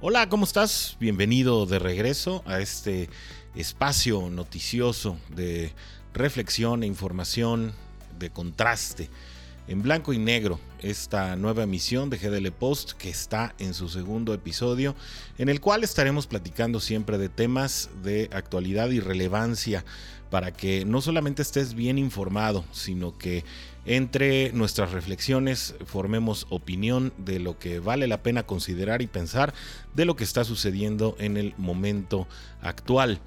Hola, ¿cómo estás? Bienvenido de regreso a este espacio noticioso de reflexión e información de contraste en blanco y negro esta nueva emisión de GDL Post que está en su segundo episodio en el cual estaremos platicando siempre de temas de actualidad y relevancia para que no solamente estés bien informado, sino que entre nuestras reflexiones formemos opinión de lo que vale la pena considerar y pensar de lo que está sucediendo en el momento actual.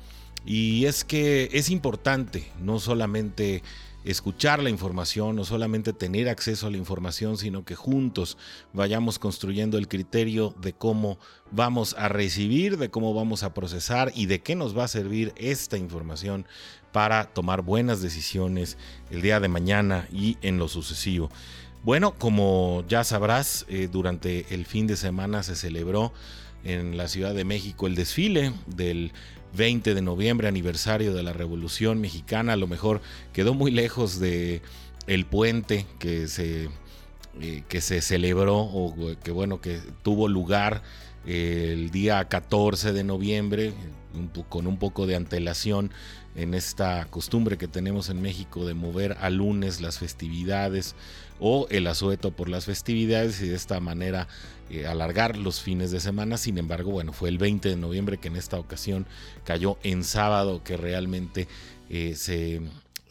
Y es que es importante no solamente escuchar la información, no solamente tener acceso a la información, sino que juntos vayamos construyendo el criterio de cómo vamos a recibir, de cómo vamos a procesar y de qué nos va a servir esta información para tomar buenas decisiones el día de mañana y en lo sucesivo. Bueno, como ya sabrás, eh, durante el fin de semana se celebró en la Ciudad de México el desfile del 20 de noviembre, aniversario de la Revolución Mexicana. A lo mejor quedó muy lejos de el puente que se, eh, que se celebró o que bueno, que tuvo lugar eh, el día 14 de noviembre, con un poco de antelación en esta costumbre que tenemos en México de mover a lunes las festividades o el asueto por las festividades y de esta manera eh, alargar los fines de semana. Sin embargo, bueno, fue el 20 de noviembre que en esta ocasión cayó en sábado que realmente eh, se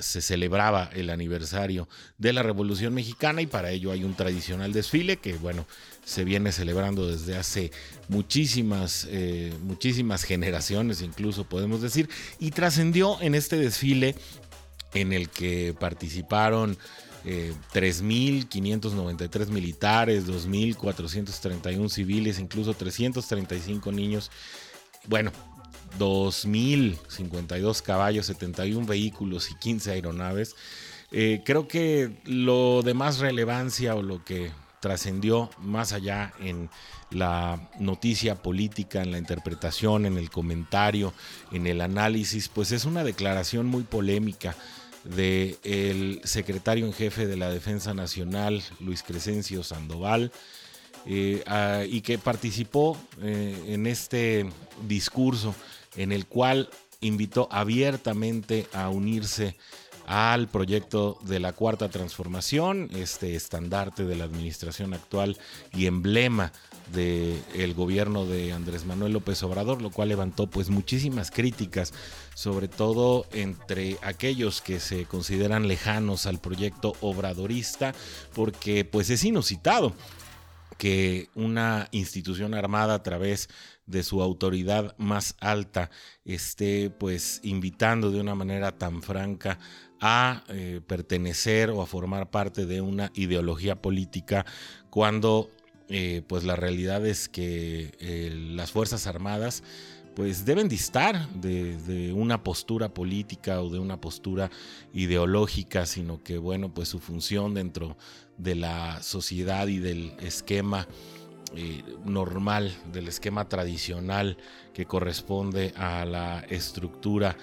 se celebraba el aniversario de la Revolución Mexicana y para ello hay un tradicional desfile que, bueno, se viene celebrando desde hace muchísimas, eh, muchísimas generaciones, incluso podemos decir, y trascendió en este desfile en el que participaron 3.593 eh, militares, 2.431 civiles, incluso 335 niños. Bueno, 2.052 caballos, 71 vehículos y 15 aeronaves. Eh, creo que lo de más relevancia o lo que trascendió más allá en la noticia política, en la interpretación, en el comentario, en el análisis, pues es una declaración muy polémica del secretario en jefe de la Defensa Nacional, Luis Crescencio Sandoval, eh, y que participó eh, en este discurso en el cual invitó abiertamente a unirse al proyecto de la cuarta transformación, este estandarte de la administración actual y emblema del gobierno de Andrés Manuel López Obrador, lo cual levantó pues muchísimas críticas, sobre todo entre aquellos que se consideran lejanos al proyecto obradorista, porque pues es inusitado que una institución armada a través de su autoridad más alta esté pues invitando de una manera tan franca a eh, pertenecer o a formar parte de una ideología política cuando eh, pues la realidad es que eh, las Fuerzas Armadas pues deben distar de, una postura política o de una postura ideológica, sino que bueno, pues su función dentro de la sociedad y del esquema normal, del esquema tradicional que corresponde a la estructura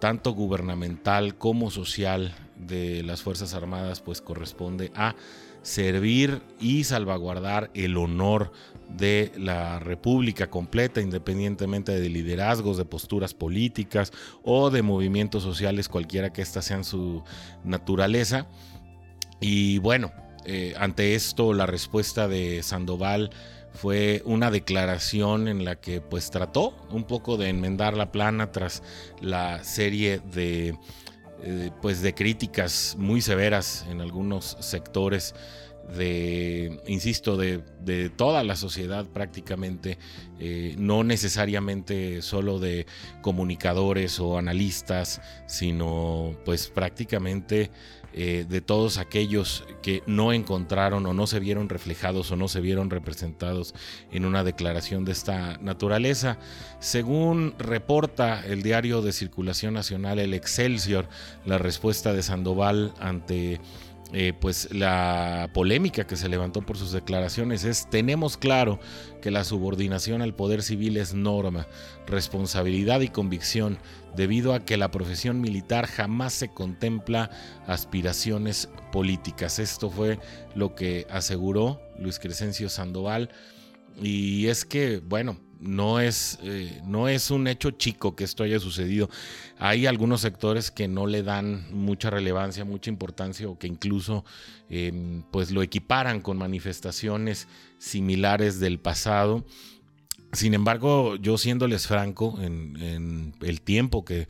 tanto gubernamental como social de las Fuerzas Armadas, pues corresponde a servir y salvaguardar el honor de la República completa, independientemente de liderazgos, de posturas políticas o de movimientos sociales, cualquiera que ésta sean su naturaleza. Y bueno, eh, ante esto la respuesta de Sandoval fue una declaración en la que pues trató un poco de enmendar la plana tras la serie de eh, pues de críticas muy severas en algunos sectores de, insisto, de, toda la sociedad prácticamente, eh, no necesariamente solo de comunicadores o analistas, sino pues prácticamente eh, de todos aquellos que no encontraron o no se vieron reflejados o no se vieron representados en una declaración de esta naturaleza. Según reporta el diario de circulación nacional El Excelsior, la respuesta de Sandoval ante eh, pues la polémica que se levantó por sus declaraciones es tenemos claro que la subordinación al poder civil es norma, responsabilidad y convicción, debido a que la profesión militar jamás se contempla aspiraciones políticas. Esto fue lo que aseguró Luis Crescencio Sandoval Y es que, bueno, no es, eh, no es un hecho chico que esto haya sucedido. Hay algunos sectores que no le dan mucha relevancia, mucha importancia o que incluso em, pues lo equiparan con manifestaciones similares del pasado. Sin embargo, yo siéndoles franco, en, el tiempo que,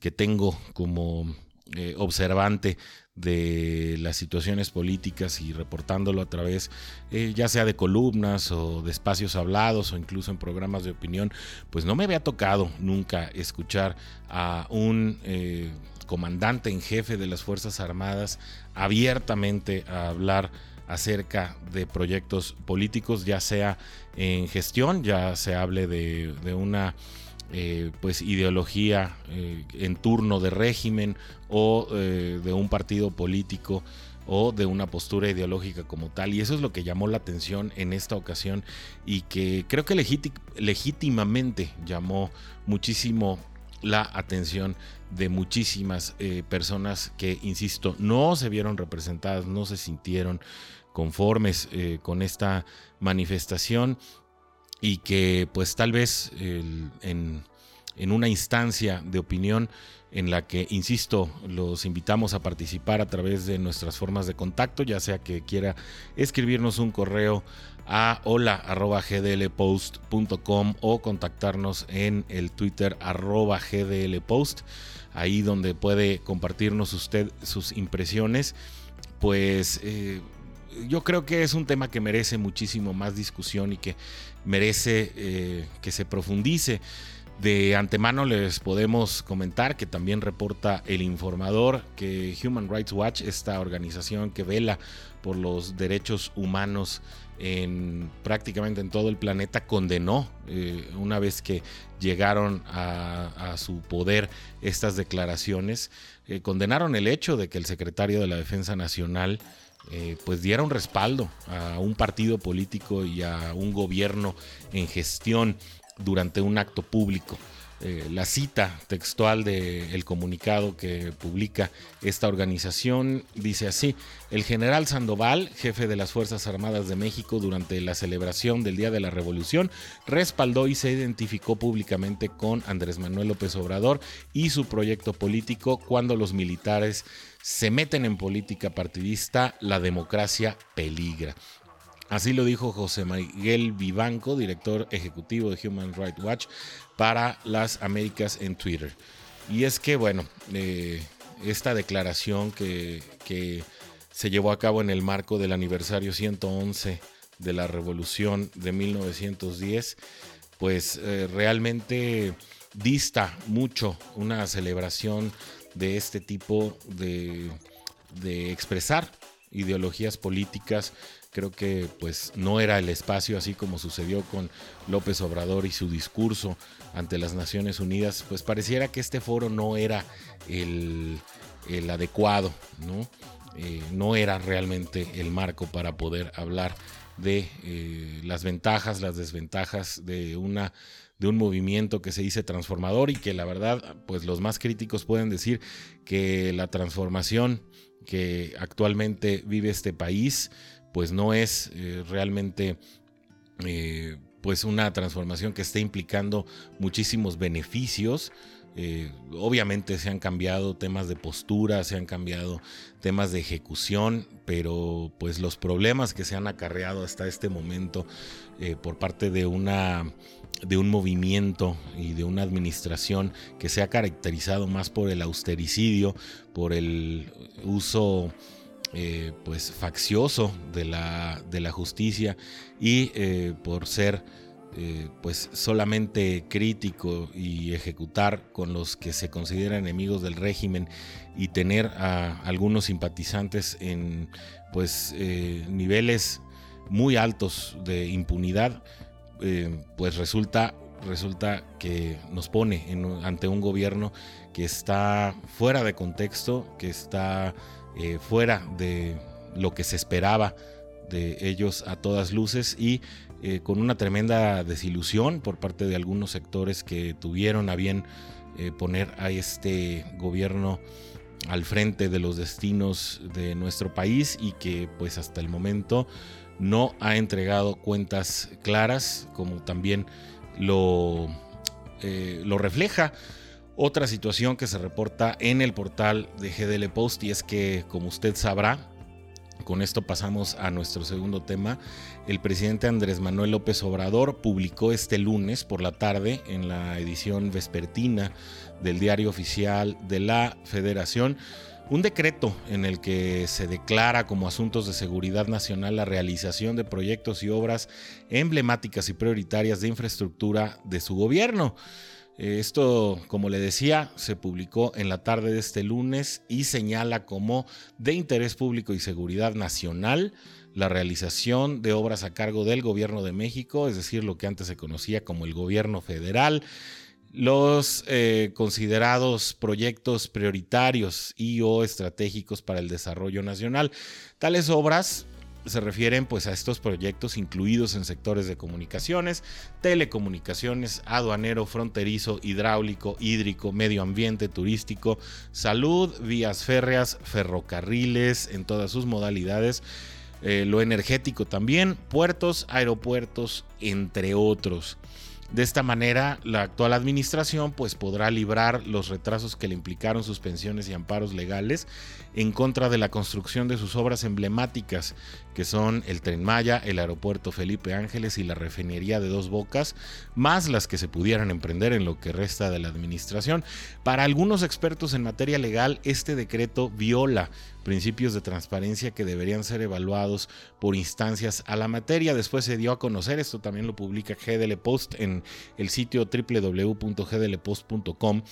que tengo como eh, observante de las situaciones políticas y reportándolo a través eh, ya sea de columnas o de espacios hablados o incluso en programas de opinión, pues no me había tocado nunca escuchar a un eh, comandante en jefe de las Fuerzas Armadas abiertamente a hablar acerca de proyectos políticos, ya sea en gestión, ya se hable de, una eh, pues ideología eh, en turno de régimen o eh, de un partido político o de una postura ideológica como tal. Y eso es lo que llamó la atención en esta ocasión y que creo que legítimamente llamó muchísimo la atención de muchísimas personas que, insisto, no se vieron representadas, no se sintieron conformes con esta manifestación y que pues tal vez en, una instancia de opinión en la que, insisto, los invitamos a participar a través de nuestras formas de contacto, ya sea que quiera escribirnos un correo a hola.gdlpost.com o contactarnos en el Twitter arroba gdlpost, ahí donde puede compartirnos usted sus impresiones. Pues eh, yo creo que es un tema que merece muchísimo más discusión y que merece eh, que se profundice. De antemano les podemos comentar que también reporta el informador que Human Rights Watch, esta organización que vela por los derechos humanos en prácticamente en todo el planeta, condenó eh, una vez que llegaron a, su poder estas declaraciones, eh, condenaron el hecho de que el secretario de la Defensa Nacional eh, pues diera un respaldo a un partido político y a un gobierno en gestión durante un acto público. Eh, la cita textual del comunicado que publica esta organización dice así, el general Sandoval, jefe de las Fuerzas Armadas de México durante la celebración del Día de la Revolución, respaldó y se identificó públicamente con Andrés Manuel López Obrador y su proyecto político cuando los militares se meten en política partidista, la democracia peligra. Así lo dijo José Miguel Vivanco, director ejecutivo de Human Rights Watch, para las Américas en Twitter. Y es que, bueno, eh, esta declaración que, se llevó a cabo en el marco del aniversario 111 de la Revolución de 1910, pues eh, realmente dista mucho una celebración de este tipo de, expresar ideologías políticas. Creo que pues no era el espacio así como sucedió con López Obrador y su discurso ante las Naciones Unidas, pues pareciera que este foro no era el, adecuado, ¿no? Eh, no era realmente el marco para poder hablar de eh, las ventajas, las desventajas de una de un movimiento que se dice transformador y que la verdad, pues los más críticos pueden decir que la transformación que actualmente vive este país, pues no es eh, realmente eh, pues una transformación que esté implicando muchísimos beneficios. Eh, obviamente se han cambiado temas de postura, se han cambiado temas de ejecución, pero pues los problemas que se han acarreado hasta este momento por parte de una de un movimiento y de una administración que se ha caracterizado más por el austericidio, por el uso eh, pues faccioso de la, de la justicia y eh, por ser eh, pues solamente crítico y ejecutar con los que se consideran enemigos del régimen y tener a algunos simpatizantes en pues niveles muy altos de impunidad pues resulta, resulta que nos pone ante un gobierno que está fuera de contexto, que está eh, fuera de lo que se esperaba de ellos a todas luces y eh, con una tremenda desilusión por parte de algunos sectores que tuvieron a bien poner a este gobierno al frente de los destinos de nuestro país y que pues hasta el momento no ha entregado cuentas claras, como también lo, eh, lo refleja otra situación que se reporta en el portal de GDL Post y es que, como usted sabrá, con esto pasamos a nuestro segundo tema. El presidente Andrés Manuel López Obrador publicó este lunes por la tarde en la edición vespertina del diario oficial de la Federación un decreto en el que se declara como asuntos de seguridad nacional la realización de proyectos y obras emblemáticas y prioritarias de infraestructura de su gobierno. Esto, como le decía, se publicó en la tarde de este lunes y señala como de interés público y seguridad nacional la realización de obras a cargo del gobierno de México, es decir, lo que antes se conocía como el gobierno federal, los eh, considerados proyectos prioritarios y o estratégicos para el desarrollo nacional. Tales obras se refieren pues a estos proyectos incluidos en sectores de comunicaciones, telecomunicaciones, aduanero, fronterizo, hidráulico, hídrico, medio ambiente, turístico, salud, vías férreas, ferrocarriles en todas sus modalidades, eh, lo energético también, puertos, aeropuertos, entre otros. De esta manera, la actual administración pues, podrá librar los retrasos que le implicaron suspensiones y amparos legales en contra de la construcción de sus obras emblemáticas, que son el Tren Maya, el Aeropuerto Felipe Ángeles y la refinería de Dos Bocas, más las que se pudieran emprender en lo que resta de la administración. Para algunos expertos en materia legal, este decreto viola principios de transparencia que deberían ser evaluados por instancias a la materia. Después se dio a conocer, esto también lo publica GDL Post en el sitio www.gdlpost.com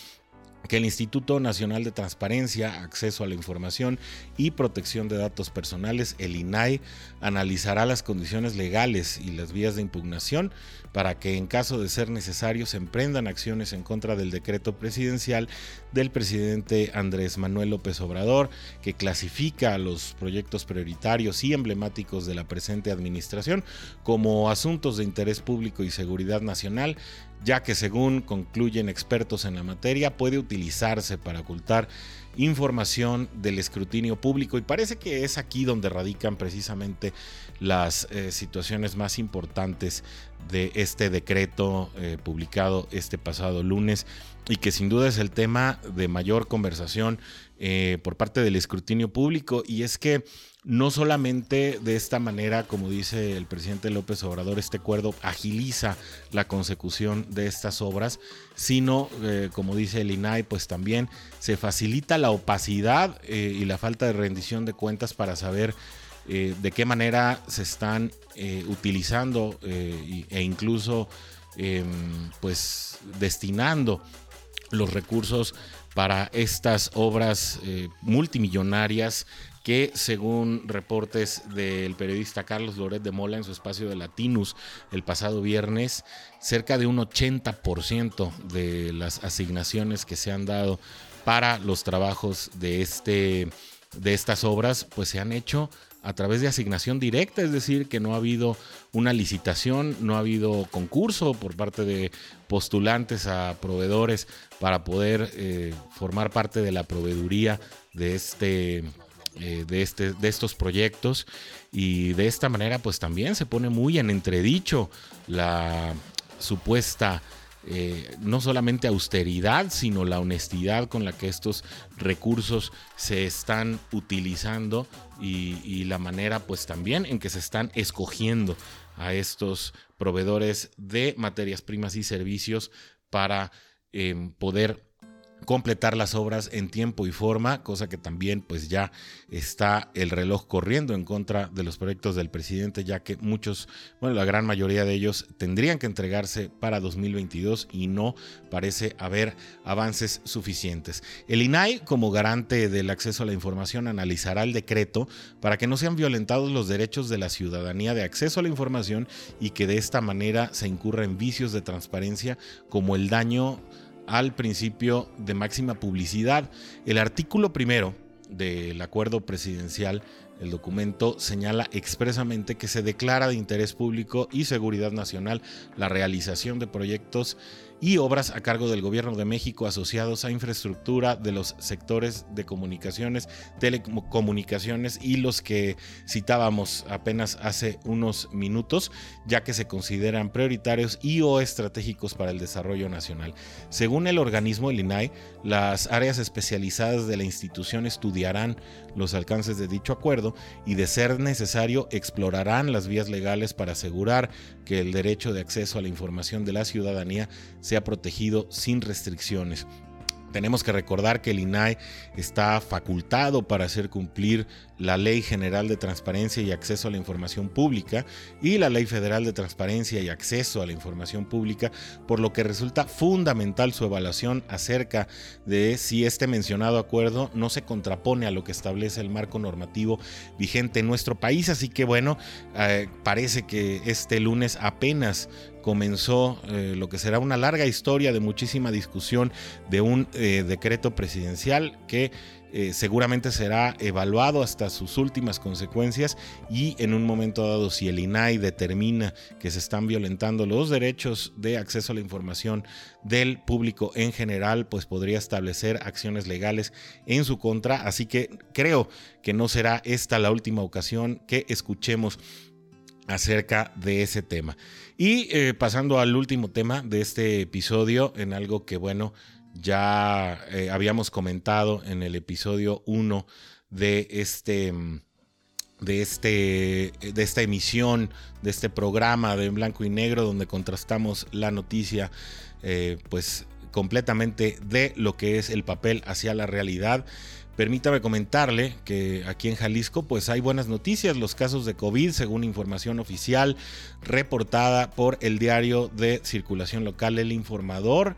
que el Instituto Nacional de Transparencia, Acceso a la Información y Protección de Datos Personales, el INAI, analizará las condiciones legales y las vías de impugnación para que en caso de ser necesario se emprendan acciones en contra del decreto presidencial del presidente Andrés Manuel López Obrador, que clasifica a los proyectos prioritarios y emblemáticos de la presente administración como asuntos de interés público y seguridad nacional ya que según concluyen expertos en la materia puede utilizarse para ocultar información del escrutinio público. Y parece que es aquí donde radican precisamente las eh, situaciones más importantes de este decreto eh, publicado este pasado lunes y que sin duda es el tema de mayor conversación eh, por parte del escrutinio público. Y es que no solamente de esta manera, como dice el presidente López Obrador, este acuerdo agiliza la consecución de estas obras, sino, eh, como dice el INAI, pues también se facilita la opacidad eh, y la falta de rendición de cuentas para saber eh, de qué manera se están utilizando e incluso em, pues destinando los recursos para estas obras multimillonarias que según reportes del periodista Carlos Loret de Mola en su espacio de Latinus el pasado viernes, cerca de un 80% de las asignaciones que se han dado para los trabajos de, este, de estas obras, pues se han hecho a través de asignación directa, es decir, que no ha habido una licitación, no ha habido concurso por parte de postulantes a proveedores para poder eh, formar parte de la proveeduría de este eh, de, este, de estos proyectos. Y de esta manera pues también se pone muy en entredicho la supuesta eh, no solamente austeridad, sino la honestidad con la que estos recursos se están utilizando y, la manera pues también en que se están escogiendo a estos proveedores de materias primas y servicios para eh, poder completar las obras en tiempo y forma, cosa que también pues ya está el reloj corriendo en contra de los proyectos del presidente, ya que muchos, bueno, la gran mayoría de ellos tendrían que entregarse para 2022 y no parece haber avances suficientes. El INAI, como garante del acceso a la información, analizará el decreto para que no sean violentados los derechos de la ciudadanía de acceso a la información y que de esta manera se incurra en vicios de transparencia como el daño al principio de máxima publicidad. El artículo primero del acuerdo presidencial, el documento señala expresamente que se declara de interés público y seguridad nacional la realización de proyectos y obras a cargo del Gobierno de México asociados a infraestructura de los sectores de comunicaciones, telecomunicaciones y los que citábamos apenas hace unos minutos, ya que se consideran prioritarios y o estratégicos para el desarrollo nacional. Según el organismo, el las áreas especializadas de la institución estudiarán los alcances de dicho acuerdo y, de ser necesario, explorarán las vías legales para asegurar que el derecho de acceso a la información de la ciudadanía protegido sin restricciones. Tenemos que recordar que el INAI está facultado para hacer cumplir la Ley General de Transparencia y Acceso a la Información Pública y la Ley Federal de Transparencia y Acceso a la Información Pública, por lo que resulta fundamental su evaluación acerca de si este mencionado acuerdo no se contrapone a lo que establece el marco normativo vigente en nuestro país. Así que bueno, eh, parece que este lunes apenas comenzó eh, lo que será una larga historia de muchísima discusión de un eh, decreto presidencial que eh, seguramente será evaluado hasta sus últimas consecuencias y en un momento dado si el INAI determina que se están violentando los derechos de acceso a la información del público en general, pues podría establecer acciones legales en su contra. Así que creo que no será esta la última ocasión que escuchemos acerca de ese tema. Y eh, pasando al último tema de este episodio, en algo que, bueno, ya eh, habíamos comentado en el episodio 1 de este de, este, de esta emisión, de este programa de blanco y negro, donde contrastamos la noticia, eh, pues completamente de lo que es el papel hacia la realidad. Permítame comentarle que aquí en Jalisco pues hay buenas noticias. Los casos de COVID, según información oficial reportada por el diario de circulación local El Informador,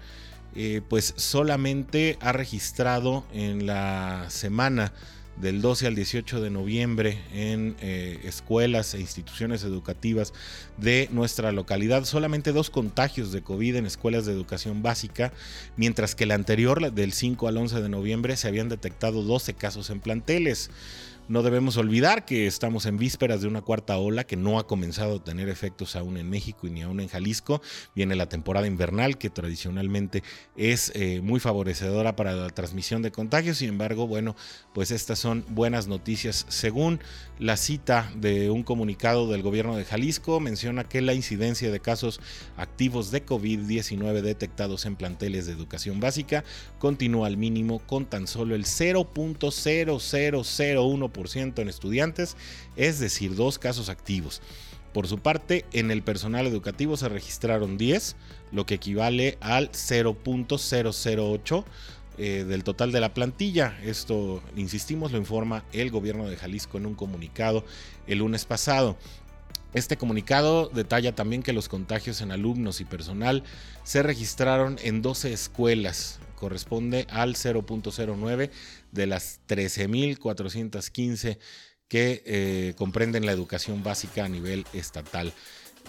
eh, pues solamente ha registrado en la semana del 12 al 18 de noviembre en eh, escuelas e instituciones educativas de nuestra localidad. Solamente dos contagios de COVID en escuelas de educación básica, mientras que el anterior, del 5 al 11 de noviembre, se habían detectado 12 casos en planteles. No debemos olvidar que estamos en vísperas de una cuarta ola que no ha comenzado a tener efectos aún en México y ni aún en Jalisco. Viene la temporada invernal que tradicionalmente es eh, muy favorecedora para la transmisión de contagios. Sin embargo, bueno, pues estas son buenas noticias. Según la cita de un comunicado del gobierno de Jalisco, menciona que la incidencia de casos activos de COVID-19 detectados en planteles de educación básica continúa al mínimo con tan solo el 0.0001 en estudiantes, es decir, dos casos activos. Por su parte, en el personal educativo se registraron 10, lo que equivale al 0.008 eh, del total de la plantilla. Esto, insistimos, lo informa el gobierno de Jalisco en un comunicado el lunes pasado. Este comunicado detalla también que los contagios en alumnos y personal se registraron en 12 escuelas, corresponde al 0.09 de las 13.415 que eh, comprenden la educación básica a nivel estatal.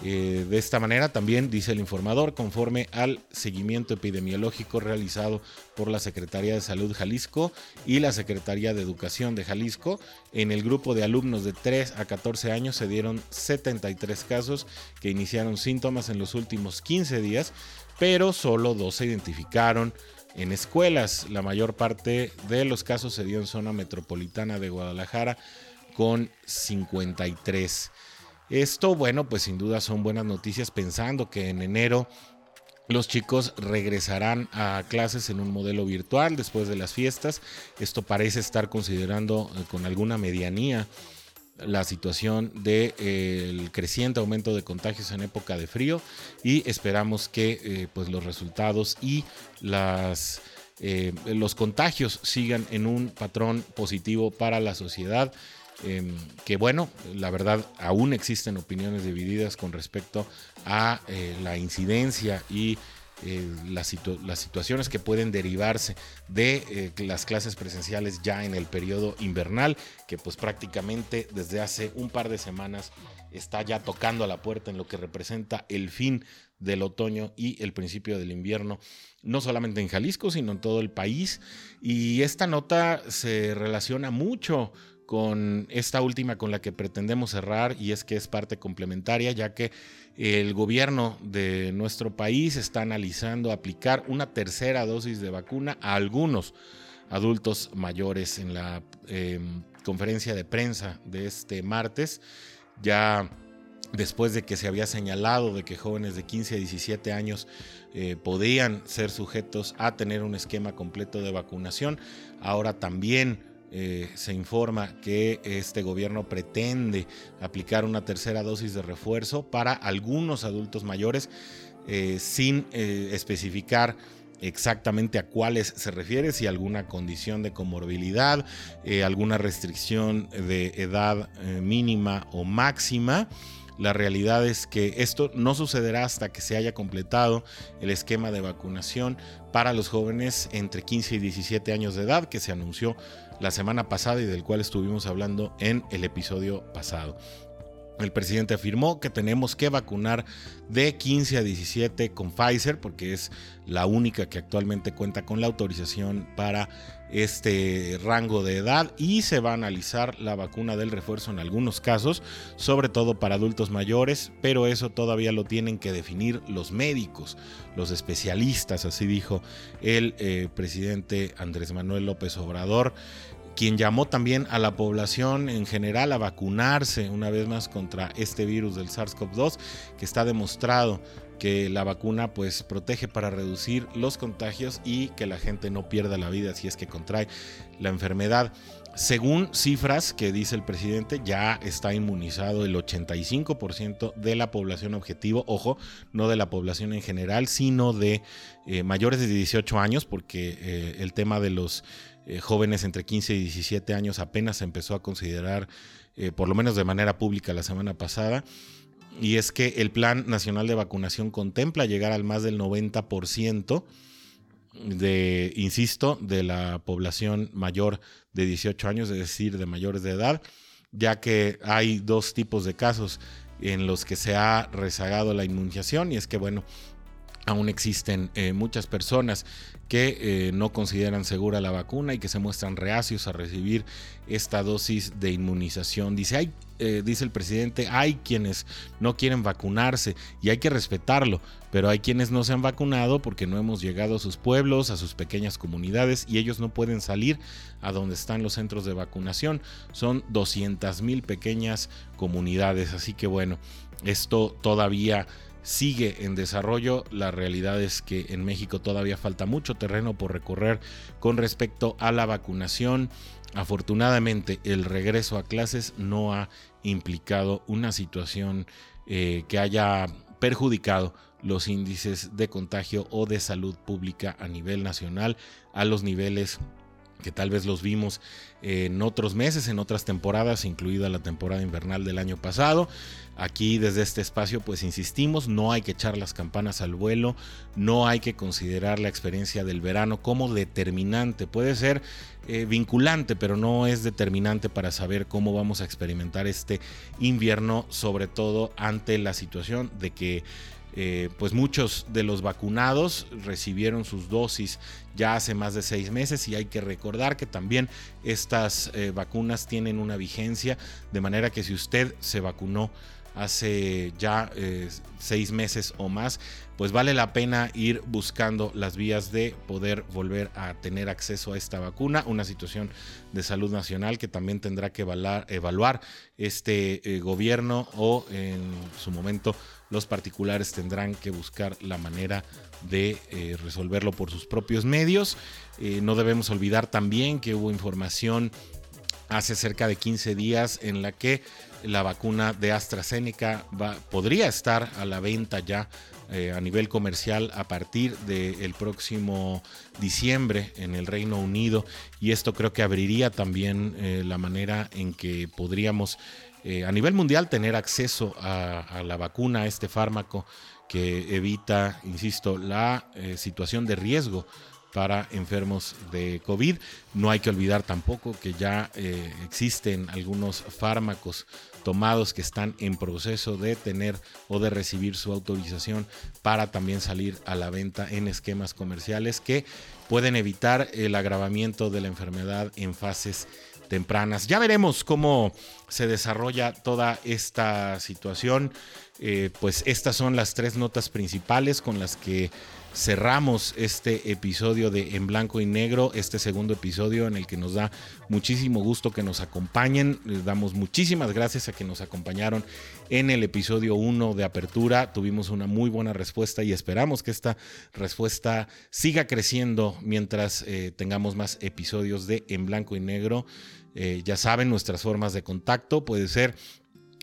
Eh, de esta manera también dice el informador, conforme al seguimiento epidemiológico realizado por la Secretaría de Salud Jalisco y la Secretaría de Educación de Jalisco, en el grupo de alumnos de 3 a 14 años se dieron 73 casos que iniciaron síntomas en los últimos 15 días, pero solo dos se identificaron en escuelas. La mayor parte de los casos se dio en zona metropolitana de Guadalajara con 53. Esto, bueno, pues sin duda son buenas noticias pensando que en enero los chicos regresarán a clases en un modelo virtual después de las fiestas. Esto parece estar considerando eh, con alguna medianía la situación del de, creciente aumento de contagios en época de frío y esperamos que eh, pues los resultados y las, eh, los contagios sigan en un patrón positivo para la sociedad. Em, que bueno, la verdad aún existen opiniones divididas con respecto a eh, la incidencia y eh, las, situaciones que pueden derivarse de eh, las clases presenciales ya en el periodo invernal, que pues prácticamente desde hace un par de semanas está ya tocando a la puerta en lo que representa el fin del otoño y el principio del invierno, no solamente en Jalisco, sino en todo el país. Y esta nota se relaciona mucho con esta última con la que pretendemos cerrar y es que es parte complementaria ya que el gobierno de nuestro país está analizando aplicar una tercera dosis de vacuna a algunos adultos mayores en la em, conferencia de prensa de este martes. Ya después de que se había señalado de que jóvenes de 15 a 17 años eh, podían ser sujetos a tener un esquema completo de vacunación, ahora también eh, se informa que este gobierno pretende aplicar una tercera dosis de refuerzo para algunos adultos mayores eh, sin eh, especificar exactamente a cuáles se refiere, si alguna condición de comorbilidad, alguna restricción de edad mínima o máxima. La realidad es que esto no sucederá hasta que se haya completado el esquema de vacunación para los jóvenes entre 15 y 17 años de edad que se anunció la semana pasada y del cual estuvimos hablando en el episodio pasado. El presidente afirmó que tenemos que vacunar de 15 a 17 con Pfizer porque es la única que actualmente cuenta con la autorización para este rango de edad y se va a analizar la vacuna del refuerzo en algunos casos, sobre todo para adultos mayores, pero eso todavía lo tienen que definir los médicos, los especialistas, así dijo el eh, presidente Andrés Manuel López Obrador quien llamó también a la población en general a vacunarse una vez más contra este virus del SARS-CoV-2, que está demostrado que la vacuna pues protege para reducir los contagios y que la gente no pierda la vida si es que contrae la enfermedad. Según cifras que dice el presidente, ya está inmunizado el 85% de la población objetivo, ojo, no de la población en general, sino de eh, mayores de 18 años, porque eh, el tema de los eh, jóvenes entre 15 y 17 años apenas se empezó a considerar, por lo menos de manera pública la semana pasada. Y es que el Plan Nacional de Vacunación contempla llegar al más del 90% de, insisto, de la población mayor de 18 años, es decir, de mayores de edad, ya que hay dos tipos de casos en los que se ha rezagado la inmunización y es que, bueno, aún existen eh, muchas personas que eh, no consideran segura la vacuna y que se muestran reacios a recibir esta dosis de inmunización. Dice, eh, dice el presidente, hay quienes no quieren vacunarse y hay que respetarlo, pero hay quienes no se han vacunado porque no hemos llegado a sus pueblos, a sus pequeñas comunidades y ellos no pueden salir a donde están los centros de vacunación. Son 200 mil pequeñas comunidades, así que bueno, esto todavía sigue en desarrollo. La realidad es que en México todavía falta mucho terreno por recorrer con respecto a la vacunación. Afortunadamente el regreso a clases no ha implicado una situación eh, que haya perjudicado los índices de contagio o de salud pública a nivel nacional a los niveles que tal vez los vimos en otros meses, en otras temporadas, incluida la temporada invernal del año pasado. Aquí desde este espacio pues insistimos, no hay que echar las campanas al vuelo, no hay que considerar la experiencia del verano como determinante, puede ser eh, vinculante, pero no es determinante para saber cómo vamos a experimentar este invierno, sobre todo ante la situación de que eh, pues muchos de los vacunados recibieron sus dosis ya hace más de seis meses y hay que recordar que también estas eh, vacunas tienen una vigencia de manera que si usted se vacunó hace ya eh, seis meses o más, pues vale la pena ir buscando las vías de poder volver a tener acceso a esta vacuna, una situación de salud nacional que también tendrá que evaluar, este gobierno o en su momento los particulares tendrán que buscar la manera de eh, resolverlo por sus propios medios. Eh, no debemos olvidar también que hubo información hace cerca de 15 días en la que la vacuna de AstraZeneca podría estar a la venta ya eh, a nivel comercial a partir del próximo diciembre en el Reino Unido y esto creo que abriría también la manera en que podríamos eh, a nivel mundial tener acceso a, la vacuna, a este fármaco que evita, insisto, la eh, situación de riesgo para enfermos de COVID. No hay que olvidar tampoco que ya eh, existen algunos fármacos tomados que están en proceso de tener o de recibir su autorización para también salir a la venta en esquemas comerciales que pueden evitar el agravamiento de la enfermedad en fases tempranas. Ya veremos cómo se desarrolla toda esta situación. Eh, pues estas son las tres notas principales con las que cerramos este episodio de En Blanco y Negro, este segundo episodio en el que nos da muchísimo gusto que nos acompañen. Les damos muchísimas gracias a que nos acompañaron en el episodio 1 de apertura. Tuvimos una muy buena respuesta y esperamos que esta respuesta siga creciendo mientras eh, tengamos más episodios de En Blanco y Negro. Eh, ya saben nuestras formas de contacto, puede ser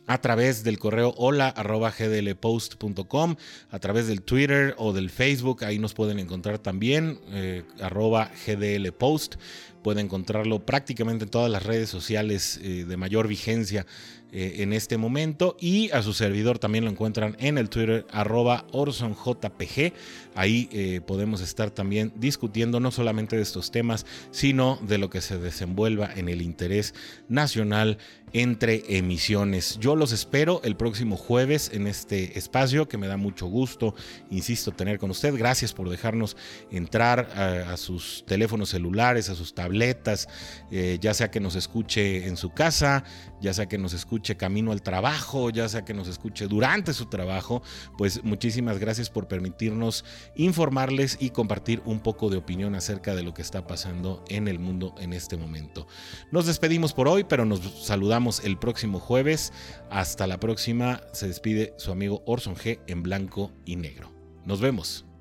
a través del correo hola gdlpost.com, a través del Twitter o del Facebook, ahí nos pueden encontrar también, eh, arroba gdlpost, pueden encontrarlo prácticamente en todas las redes sociales eh, de mayor vigencia eh, en este momento. Y a su servidor también lo encuentran en el Twitter arroba OrsonJPG. Ahí eh, podemos estar también discutiendo no solamente de estos temas, sino de lo que se desenvuelva en el interés nacional entre emisiones. Yo los espero el próximo jueves en este espacio que me da mucho gusto, insisto, tener con usted. Gracias por dejarnos entrar a, sus teléfonos celulares, a sus tabletas, eh, ya sea que nos escuche en su casa, ya sea que nos camino al trabajo, ya sea que nos escuche durante su trabajo, pues muchísimas gracias por permitirnos informarles y compartir un poco de opinión acerca de lo que está pasando en el mundo en este momento. Nos despedimos por hoy, pero nos saludamos el próximo jueves. Hasta la próxima. Se despide su amigo Orson G en blanco y negro. Nos vemos.